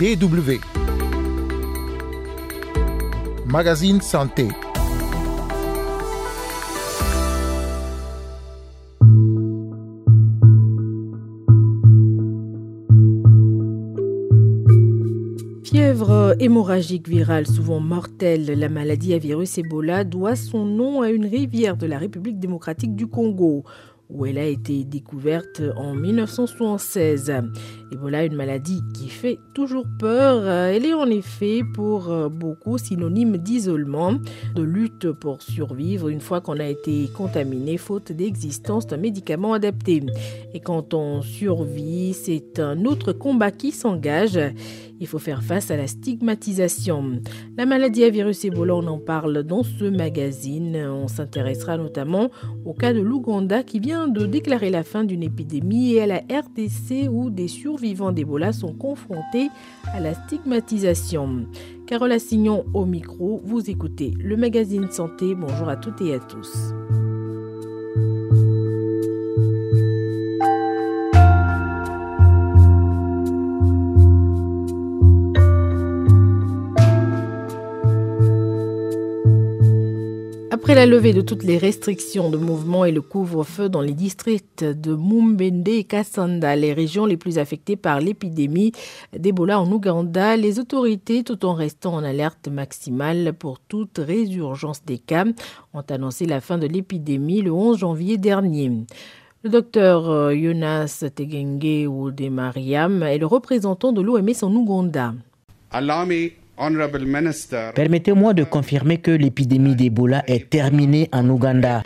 BW. Magazine Santé. Fièvre hémorragique virale souvent mortelle, la maladie à virus Ebola doit son nom à une rivière de la République démocratique du Congo où elle a été découverte en 1976. Ebola, une maladie qui fait toujours peur. Elle est en effet pour beaucoup synonyme d'isolement, de lutte pour survivre une fois qu'on a été contaminé faute d'existence d'un médicament adapté. Et quand on survit, c'est un autre combat qui s'engage. Il faut faire face à la stigmatisation. La maladie à virus Ebola, on en parle dans ce magazine. On s'intéressera notamment au cas de l'Ouganda qui vient de déclarer la fin d'une épidémie et à la RDC où des survivants d'Ebola sont confrontés à la stigmatisation. Carole Assignon au micro, vous écoutez le magazine Santé. Bonjour à toutes et à tous. La levée de toutes les restrictions de mouvement et le couvre-feu dans les districts de Mumbende et Kassanda, les régions les plus affectées par l'épidémie d'Ebola en Ouganda, les autorités, tout en restant en alerte maximale pour toute résurgence des cas, ont annoncé la fin de l'épidémie le 11 janvier dernier. Le docteur Jonas Tegenge Mariam est le représentant de l'OMS en Ouganda. Permettez-moi de confirmer que l'épidémie d'Ebola est terminée en Ouganda.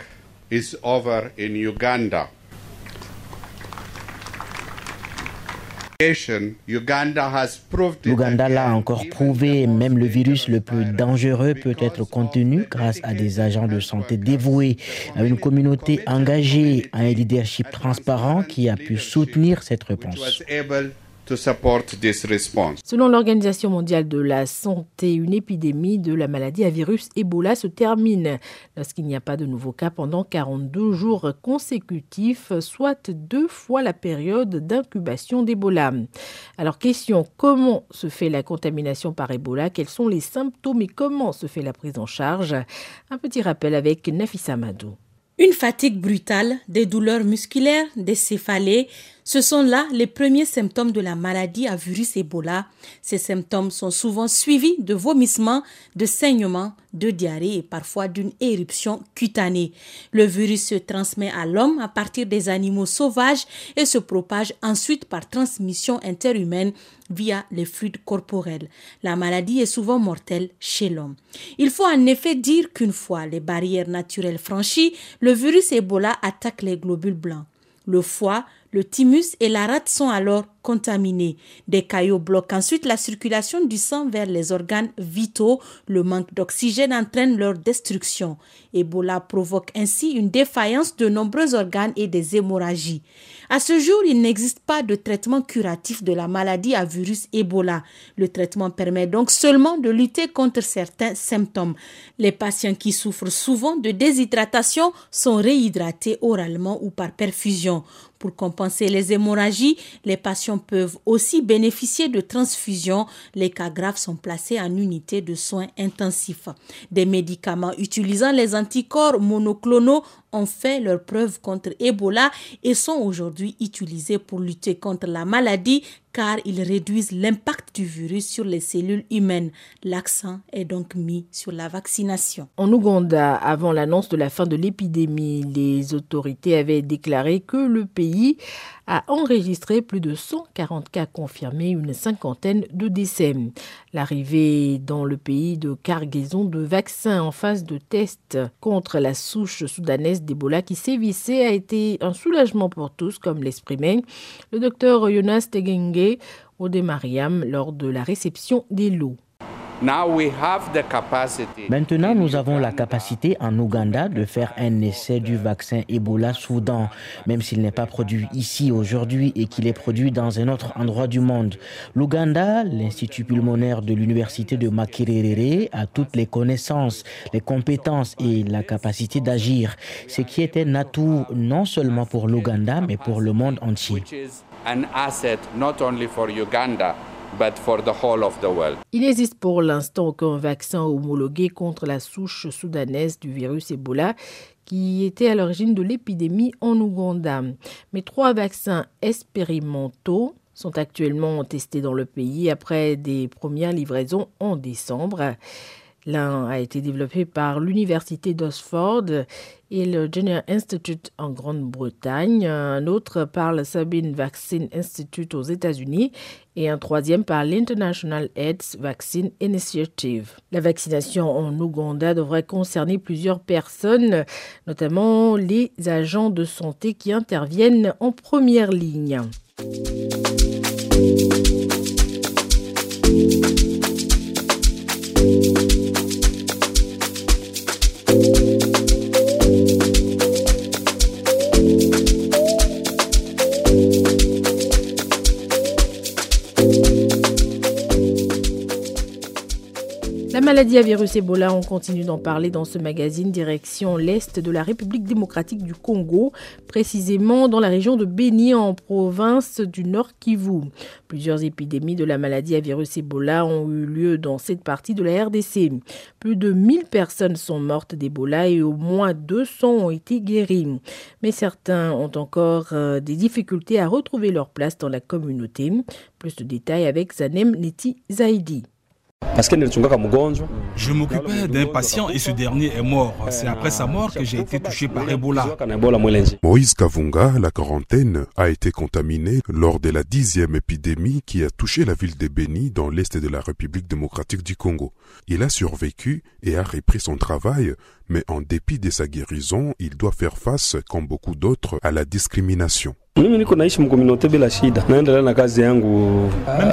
L'Ouganda l'a encore prouvé, même le virus le plus dangereux peut être contenu grâce à des agents de santé dévoués, à une communauté engagée, à un leadership transparent qui a pu soutenir cette réponse. Selon l'Organisation mondiale de la santé, une épidémie de la maladie à virus Ebola se termine lorsqu'il n'y a pas de nouveaux cas pendant 42 jours consécutifs, soit deux fois la période d'incubation d'Ebola. Alors question, comment se fait la contamination par Ebola? Quels sont les symptômes et comment se fait la prise en charge? Un petit rappel avec Nafissa Madou. Une fatigue brutale, des douleurs musculaires, des céphalées, ce sont là les premiers symptômes de la maladie à virus Ebola. Ces symptômes sont souvent suivis de vomissements, de saignements, de diarrhée et parfois d'une éruption cutanée. Le virus se transmet à l'homme à partir des animaux sauvages et se propage ensuite par transmission interhumaine via les fluides corporels. La maladie est souvent mortelle chez l'homme. Il faut en effet dire qu'une fois les barrières naturelles franchies, le virus Ebola attaque les globules blancs. Le foie, le thymus et la rate sont alors contaminés. Des caillots bloquent ensuite la circulation du sang vers les organes vitaux. Le manque d'oxygène entraîne leur destruction. Ebola provoque ainsi une défaillance de nombreux organes et des hémorragies. À ce jour, il n'existe pas de traitement curatif de la maladie à virus Ebola. Le traitement permet donc seulement de lutter contre certains symptômes. Les patients qui souffrent souvent de déshydratation sont réhydratés oralement ou par perfusion. Pour compenser les hémorragies, les patients peuvent aussi bénéficier de transfusions. Les cas graves sont placés en unité de soins intensifs. Des médicaments utilisant les anticorps monoclonaux ont fait leur preuve contre Ebola et sont aujourd'hui utilisés pour lutter contre la maladie car ils réduisent l'impact du virus sur les cellules humaines. L'accent est donc mis sur la vaccination. En Ouganda, avant l'annonce de la fin de l'épidémie, les autorités avaient déclaré que le pays a enregistré plus de 140 cas confirmés, une cinquantaine de décès. L'arrivée dans le pays de cargaison de vaccins en phase de test contre la souche soudanaise d'Ebola qui sévissait a été un soulagement pour tous, comme l'exprimait le docteur Jonas Tegenge au Mariam lors de la réception des lots. Maintenant, nous avons la capacité en Ouganda de faire un essai du vaccin Ebola Soudan, même s'il n'est pas produit ici aujourd'hui et qu'il est produit dans un autre endroit du monde. L'Ouganda, l'Institut pulmonaire de l'Université de Makerere, a toutes les connaissances, les compétences et la capacité d'agir, ce qui est un atout non seulement pour l'Ouganda, mais pour le monde entier. Il n'existe pour l'instant aucun vaccin homologué contre la souche soudanaise du virus Ebola qui était à l'origine de l'épidémie en Ouganda. Mais trois vaccins expérimentaux sont actuellement testés dans le pays après des premières livraisons en décembre. L'un a été développé par l'Université d'Oxford et le Jenner Institute en Grande-Bretagne, un autre par le Sabine Vaccine Institute aux États-Unis et un troisième par l'International AIDS Vaccine Initiative. La vaccination en Ouganda devrait concerner plusieurs personnes, notamment les agents de santé qui interviennent en première ligne. Maladie à virus Ebola, on continue d'en parler dans ce magazine direction l'Est de la République démocratique du Congo, précisément dans la région de Béni en province du Nord Kivu. Plusieurs épidémies de la maladie à virus Ebola ont eu lieu dans cette partie de la RDC. Plus de 1000 personnes sont mortes d'Ebola et au moins 200 ont été guéries. Mais certains ont encore euh, des difficultés à retrouver leur place dans la communauté. Plus de détails avec Zanem Neti Zaidi. Je m'occupais d'un patient et ce dernier est mort. C'est après sa mort que j'ai été touché par Ebola. Moïse Kavunga, la quarantaine, a été contaminé lors de la dixième épidémie qui a touché la ville de Beni dans l'est de la République démocratique du Congo. Il a survécu et a repris son travail, mais en dépit de sa guérison, il doit faire face, comme beaucoup d'autres, à la discrimination. Même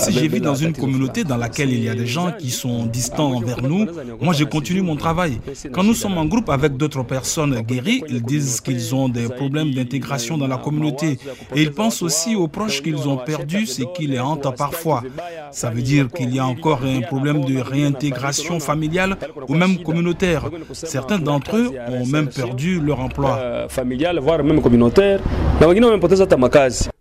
si j'ai vis dans une communauté dans laquelle il y a des gens qui sont distants envers nous, moi je continue mon travail. Quand nous sommes en groupe avec d'autres personnes guéries, ils disent qu'ils ont des problèmes d'intégration dans la communauté. Et ils pensent aussi aux proches qu'ils ont perdus, ce qui les hante parfois. Ça veut dire qu'il y a encore un problème de réintégration familiale ou même communautaire. Certains d'entre eux ont même perdu leur emploi.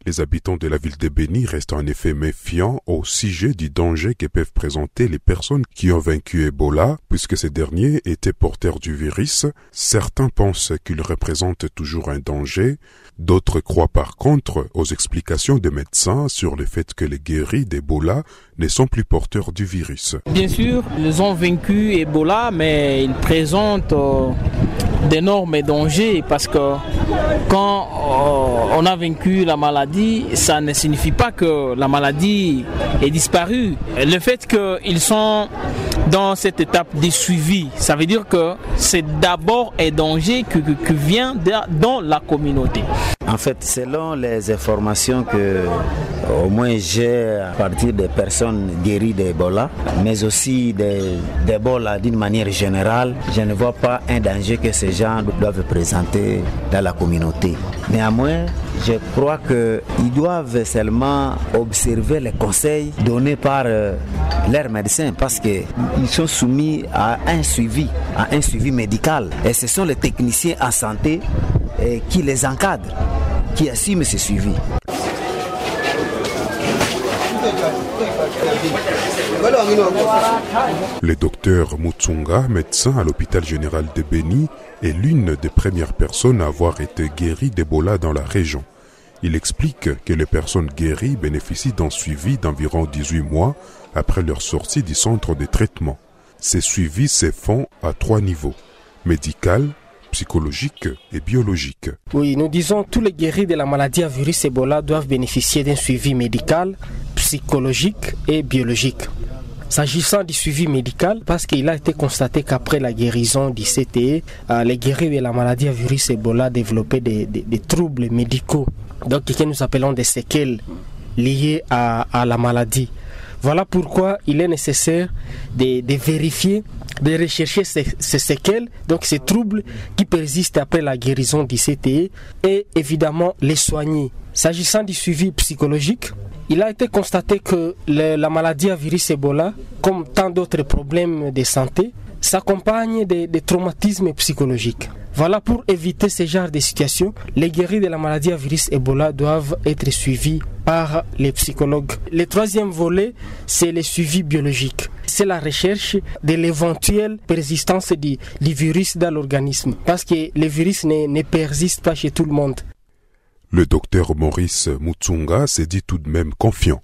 Les habitants de la ville de Béni restent en effet méfiants au sujet du danger que peuvent présenter les personnes qui ont vaincu Ebola, puisque ces derniers étaient porteurs du virus. Certains pensent qu'ils représentent toujours un danger, d'autres croient par contre aux explications des médecins sur le fait que les guéris d'Ebola ne sont plus porteurs du virus. Bien sûr, ils ont vaincu Ebola, mais ils présentent euh, d'énormes dangers parce que quand euh, on a vaincu la maladie, ça ne signifie pas que la maladie est disparue. Le fait qu'ils sont dans cette étape de suivi, ça veut dire que c'est d'abord un danger qui, vient dans la communauté. En fait, selon les informations que au moins j'ai à partir des personnes guéries d'Ebola, mais aussi d'Ebola d'une manière générale, je ne vois pas un danger que ces gens doivent présenter dans la communauté. Néanmoins, je crois qu'ils doivent seulement observer les conseils donnés par euh, leurs médecins parce qu'ils sont soumis à un suivi, à un suivi médical. Et ce sont les techniciens en santé euh, qui les encadrent, qui assument ce suivi. Le docteur Mutsunga, médecin à l'hôpital général de Beni, est l'une des premières personnes à avoir été guérie d'Ebola dans la région. Il explique que les personnes guéries bénéficient d'un suivi d'environ 18 mois après leur sortie du centre de traitement. Ces suivis se font à trois niveaux médical, psychologique et biologique. Oui, nous disons tous les guéris de la maladie à virus Ebola doivent bénéficier d'un suivi médical, psychologique et biologique. S'agissant du suivi médical, parce qu'il a été constaté qu'après la guérison du CTE, euh, les guéris de la maladie à virus Ebola développaient des, troubles médicaux, donc que nous appelons des séquelles liées à, la maladie. Voilà pourquoi il est nécessaire de, vérifier, de rechercher ces, séquelles, donc ces troubles qui persistent après la guérison du CTE et évidemment les soigner. S'agissant du suivi psychologique, il a été constaté que la maladie à virus Ebola, comme tant d'autres problèmes de santé, s'accompagne des, traumatismes psychologiques. Voilà pour éviter ce genre de situations, les guéris de la maladie à virus Ebola doivent être suivis par les psychologues. Le troisième volet, c'est le suivi biologique. C'est la recherche de l'éventuelle persistance du, virus dans l'organisme. Parce que le virus ne, ne persiste pas chez tout le monde. Le docteur Maurice Mutsunga s'est dit tout de même confiant.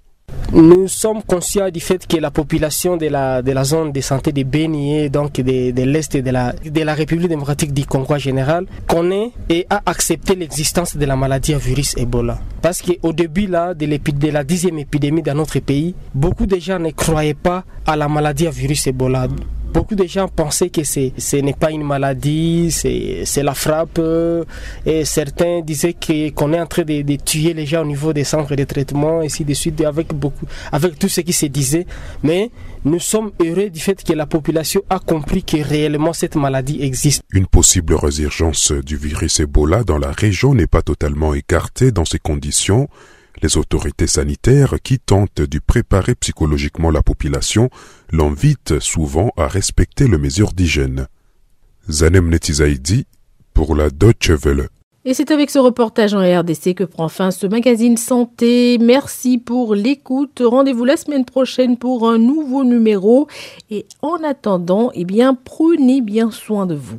Nous sommes conscients du fait que la population de la, zone de santé de Béni donc de, l'Est de la, de la République démocratique du Congo général, connaît et a accepté l'existence de la maladie à virus Ebola. Parce qu'au début de, de la dixième épidémie dans notre pays, beaucoup de gens ne croyaient pas à la maladie à virus Ebola. Beaucoup de gens pensaient que ce n'est pas une maladie, c'est la frappe. Et certains disaient qu'on est en train de, tuer les gens au niveau des centres de traitement, ainsi de suite, avec, beaucoup, avec tout ce qui se disait. Mais nous sommes heureux du fait que la population a compris que réellement cette maladie existe. Une possible résurgence du virus Ebola dans la région n'est pas totalement écartée dans ces conditions. Les autorités sanitaires qui tentent de préparer psychologiquement la population l'invitent souvent à respecter les mesures d'hygiène. Zanem Netizaidi pour la Deutsche Welle. Et c'est avec ce reportage en RDC que prend fin ce magazine santé. Merci pour l'écoute. Rendez-vous la semaine prochaine pour un nouveau numéro. Et en attendant, eh bien, prenez bien soin de vous.